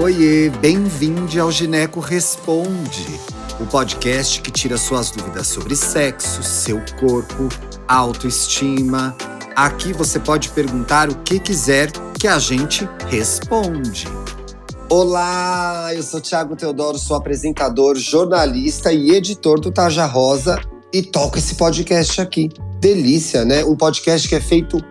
Oiê, bem-vindo ao Gineco Responde, o podcast que tira suas dúvidas sobre sexo, seu corpo, autoestima. Aqui você pode perguntar o que quiser que a gente responde. Olá, eu sou Thiago Teodoro, sou apresentador, jornalista e editor do Taja Rosa e toco esse podcast aqui. Delícia, né? Um podcast que é feito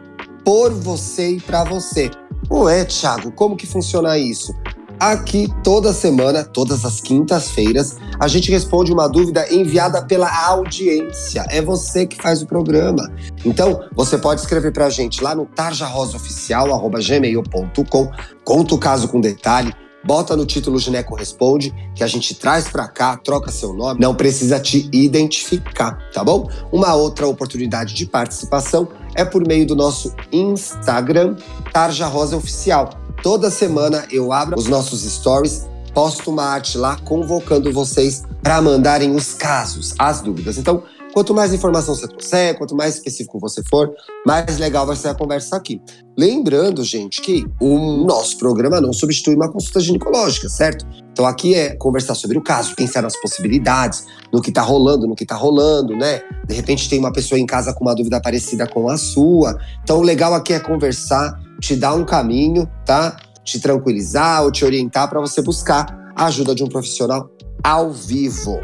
por você e para você. Ué, Thiago, como que funciona isso? Aqui, toda semana, todas as quintas-feiras, a gente responde uma dúvida enviada pela audiência. É você que faz o programa. Então, você pode escrever para a gente lá no tarjarosaoficial.gmail.com. Conta o caso com detalhe. Bota no título Gineco Responde, que a gente traz para cá, troca seu nome, não precisa te identificar, tá bom? Uma outra oportunidade de participação é por meio do nosso Instagram, Tarja Rosa Oficial. Toda semana eu abro os nossos stories, posto uma arte lá convocando vocês para mandarem os casos, as dúvidas. Então, quanto mais informação você trouxer, quanto mais específico você for, mais legal vai ser a conversa aqui. Lembrando, gente, que o nosso programa não substitui uma consulta ginecológica, certo? Então aqui é conversar sobre o caso, pensar nas possibilidades, no que tá rolando, no que tá rolando, né? De repente tem uma pessoa em casa com uma dúvida parecida com a sua. Então o legal aqui é conversar, te dar um caminho, tá? Te tranquilizar ou te orientar para você buscar a ajuda de um profissional ao vivo.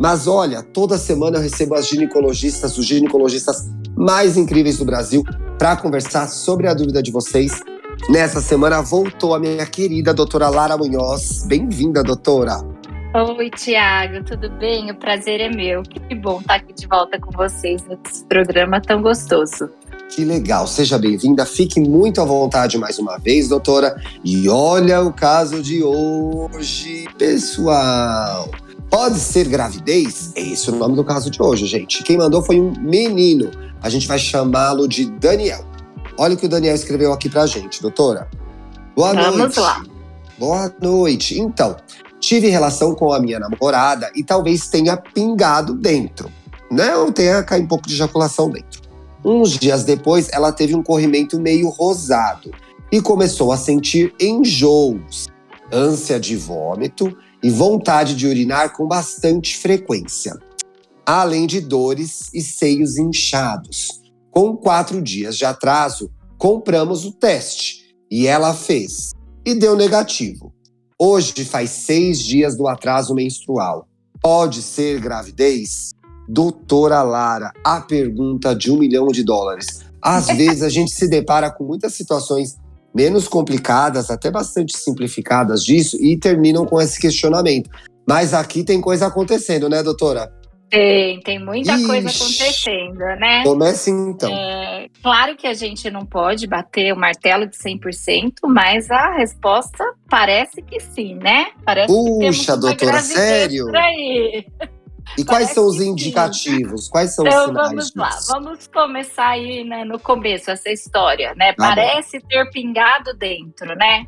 Mas olha, toda semana eu recebo as ginecologistas, os ginecologistas mais incríveis do Brasil para conversar sobre a dúvida de vocês. Nessa semana voltou a minha querida doutora Lara Munhoz. Bem-vinda, doutora. Oi, Tiago, tudo bem? O prazer é meu. Que bom estar aqui de volta com vocês nesse programa tão gostoso. Que legal, seja bem-vinda, fique muito à vontade mais uma vez, doutora. E olha o caso de hoje, pessoal. Pode ser gravidez? É esse o nome do caso de hoje, gente. Quem mandou foi um menino. A gente vai chamá-lo de Daniel. Olha o que o Daniel escreveu aqui pra gente, doutora. Boa Vamos noite. Vamos lá. Boa noite. Então, tive relação com a minha namorada e talvez tenha pingado dentro, né? Ou tenha caído um pouco de ejaculação dentro. Uns dias depois, ela teve um corrimento meio rosado e começou a sentir enjoos, ânsia de vômito e vontade de urinar com bastante frequência, além de dores e seios inchados. Com quatro dias de atraso, compramos o teste e ela fez e deu negativo. Hoje faz seis dias do atraso menstrual. Pode ser gravidez? Doutora Lara, a pergunta de um milhão de dólares. Às vezes a gente se depara com muitas situações menos complicadas, até bastante simplificadas disso, e terminam com esse questionamento. Mas aqui tem coisa acontecendo, né, doutora? Tem, tem muita Ixi, coisa acontecendo, né? Comece então. É, claro que a gente não pode bater o martelo de 100%, mas a resposta parece que sim, né? Parece Puxa, doutora, sério? Aí. E quais são os indicativos? Sim. Quais são então, os sinais? Vamos lá, vamos começar aí né, no começo, essa história, né? Tá Parece bom. ter pingado dentro, né?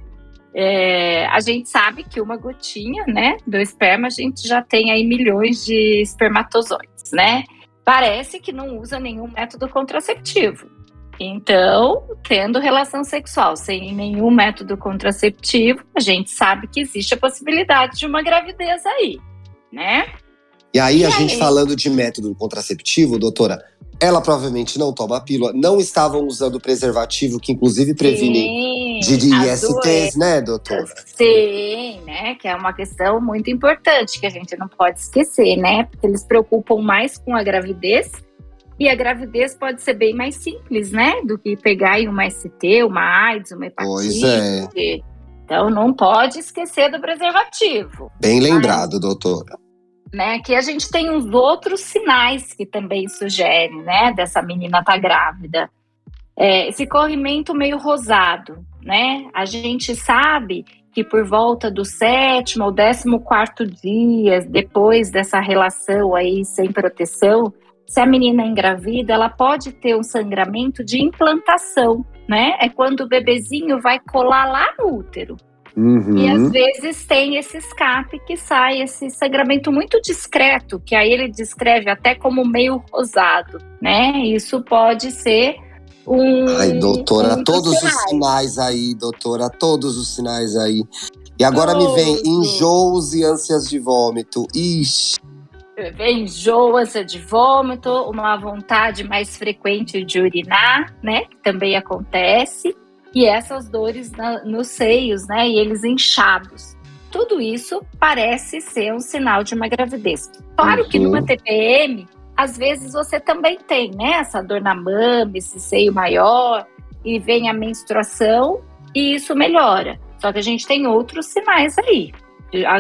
É, a gente sabe que uma gotinha, né, do esperma, a gente já tem aí milhões de espermatozoides, né? Parece que não usa nenhum método contraceptivo. Então, tendo relação sexual sem nenhum método contraceptivo, a gente sabe que existe a possibilidade de uma gravidez aí, né? E aí, e a aí? gente falando de método contraceptivo, doutora, ela provavelmente não toma a pílula, não estavam usando preservativo, que inclusive previnem Sim, de ISTs, né, doutora? Sim, né? Que é uma questão muito importante que a gente não pode esquecer, né? Porque eles preocupam mais com a gravidez. E a gravidez pode ser bem mais simples, né? Do que pegar em uma ST, uma AIDS, uma hepatite. Pois é. Então não pode esquecer do preservativo. Bem lembrado, Mas, doutora né? Que a gente tem uns outros sinais que também sugerem, né? Dessa menina tá grávida. É, esse corrimento meio rosado, né? A gente sabe que por volta do sétimo ou décimo quarto dia, depois dessa relação aí sem proteção, se a menina é engravida, ela pode ter um sangramento de implantação, né? É quando o bebezinho vai colar lá no útero. Uhum. E às vezes tem esse escape que sai, esse sangramento muito discreto, que aí ele descreve até como meio rosado, né? Isso pode ser um. Ai, doutora, um todos os sinais aí, doutora, todos os sinais aí. E agora me vem enjoos e ânsias de vômito. Ixi. Enjoo, ânsia de vômito, uma vontade mais frequente de urinar, né? Que também acontece. E essas dores na, nos seios, né? E eles inchados. Tudo isso parece ser um sinal de uma gravidez. Claro uhum. que numa TPM, às vezes você também tem, né? Essa dor na mama, esse seio maior, e vem a menstruação, e isso melhora. Só que a gente tem outros sinais aí.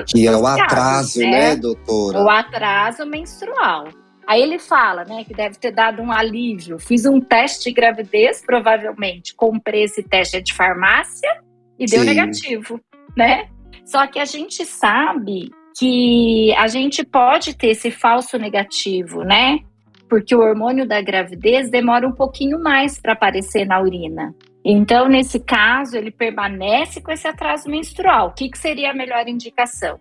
Que é o atraso, né, né, doutora? O atraso menstrual. Aí ele fala, né, que deve ter dado um alívio. Fiz um teste de gravidez, provavelmente comprei esse teste de farmácia e deu Sim. negativo, né? Só que a gente sabe que a gente pode ter esse falso negativo, né? Porque o hormônio da gravidez demora um pouquinho mais para aparecer na urina. Então, nesse caso, ele permanece com esse atraso menstrual. O que, que seria a melhor indicação?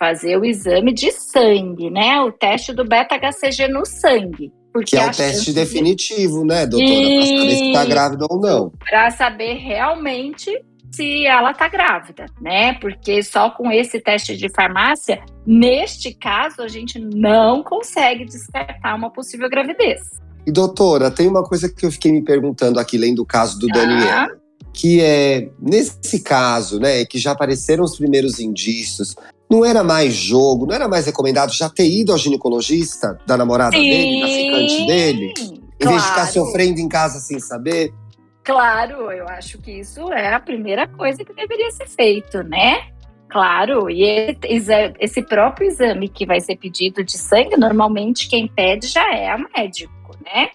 Fazer o exame de sangue, né? O teste do beta-HCG no sangue. Porque que é o teste definitivo, né, doutora? Para saber se está grávida ou não. Para saber realmente se ela está grávida, né? Porque só com esse teste de farmácia, neste caso, a gente não consegue descartar uma possível gravidez. E doutora, tem uma coisa que eu fiquei me perguntando aqui, além do caso do Daniel, ah. que é, nesse caso, né, que já apareceram os primeiros indícios, não era mais jogo, não era mais recomendado já ter ido ao ginecologista da namorada Sim, dele, da ficante dele? Em claro. vez de ficar sofrendo em casa sem saber? Claro, eu acho que isso é a primeira coisa que deveria ser feito, né? Claro, e esse próprio exame que vai ser pedido de sangue, normalmente quem pede já é a médico né?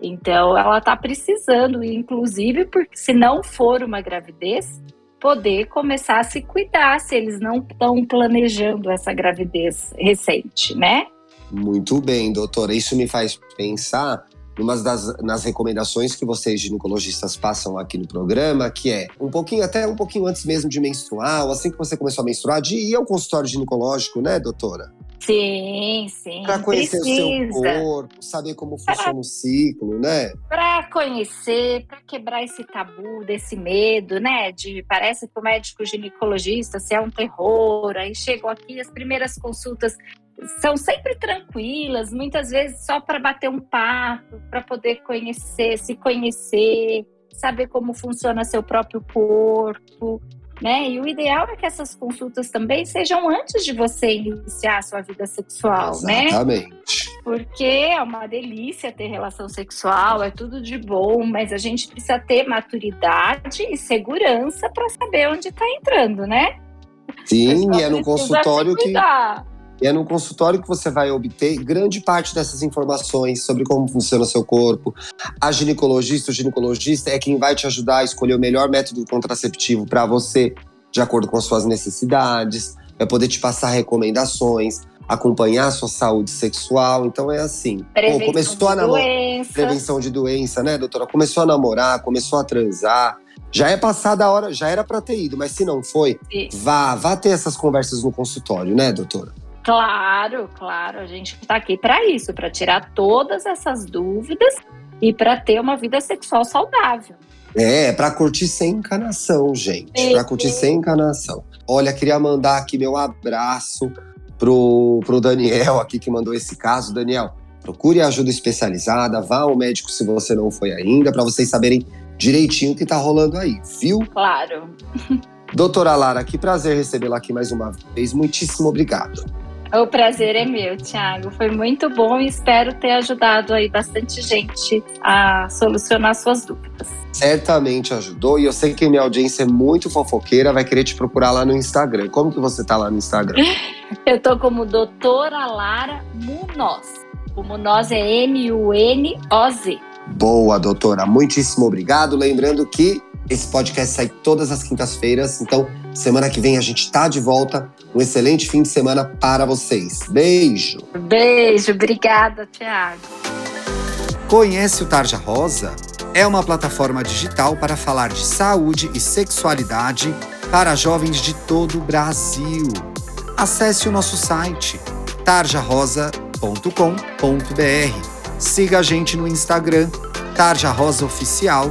Então ela está precisando, inclusive, porque se não for uma gravidez, poder começar a se cuidar se eles não estão planejando essa gravidez recente, né? Muito bem, doutora. Isso me faz pensar numa das nas recomendações que vocês ginecologistas passam aqui no programa, que é um pouquinho até um pouquinho antes mesmo de menstruar, ou assim que você começou a menstruar, de ir ao consultório ginecológico, né, doutora? Sim, sim. Para conhecer precisa. o seu corpo, saber como funciona pra, o ciclo, né? Para conhecer, para quebrar esse tabu, desse medo, né? De parece que o médico ginecologista se é um terror. Aí chegam aqui as primeiras consultas são sempre tranquilas, muitas vezes só para bater um papo, para poder conhecer, se conhecer, saber como funciona seu próprio corpo né? E o ideal é que essas consultas também sejam antes de você iniciar a sua vida sexual, Exatamente. né? Exatamente. Porque é uma delícia ter relação sexual, é tudo de bom, mas a gente precisa ter maturidade e segurança para saber onde está entrando, né? Sim, e é no consultório que e é no consultório que você vai obter grande parte dessas informações sobre como funciona o seu corpo. A ginecologista, o ginecologista é quem vai te ajudar a escolher o melhor método contraceptivo para você, de acordo com as suas necessidades, vai poder te passar recomendações, acompanhar a sua saúde sexual. Então é assim. Prevenção Pô, começou a namorar. Prevenção de doença, né, doutora? Começou a namorar, começou a transar. Já é passada a hora, já era para ter ido, mas se não foi, Sim. vá, vá ter essas conversas no consultório, né, doutora? Claro, claro, a gente está aqui para isso, para tirar todas essas dúvidas e para ter uma vida sexual saudável. É, para curtir sem encanação, gente. Para curtir sem encanação. Olha, queria mandar aqui meu abraço pro, pro Daniel aqui que mandou esse caso. Daniel, procure ajuda especializada, vá ao médico se você não foi ainda, para vocês saberem direitinho o que tá rolando aí, viu? Claro. Doutora Lara, que prazer recebê-la aqui mais uma vez. Muitíssimo obrigado. O prazer é meu, Thiago. Foi muito bom e espero ter ajudado aí bastante gente a solucionar suas dúvidas. Certamente ajudou e eu sei que minha audiência é muito fofoqueira, vai querer te procurar lá no Instagram. Como que você tá lá no Instagram? eu tô como doutora Lara Munoz. O Munoz é M-U-N-O-Z. Boa, doutora. Muitíssimo obrigado. Lembrando que esse podcast sai todas as quintas-feiras, então semana que vem a gente tá de volta. Um excelente fim de semana para vocês. Beijo. Beijo, obrigada, Thiago. Conhece o Tarja Rosa? É uma plataforma digital para falar de saúde e sexualidade para jovens de todo o Brasil. Acesse o nosso site tarjarosa.com.br. Siga a gente no Instagram, Tarja Rosa Oficial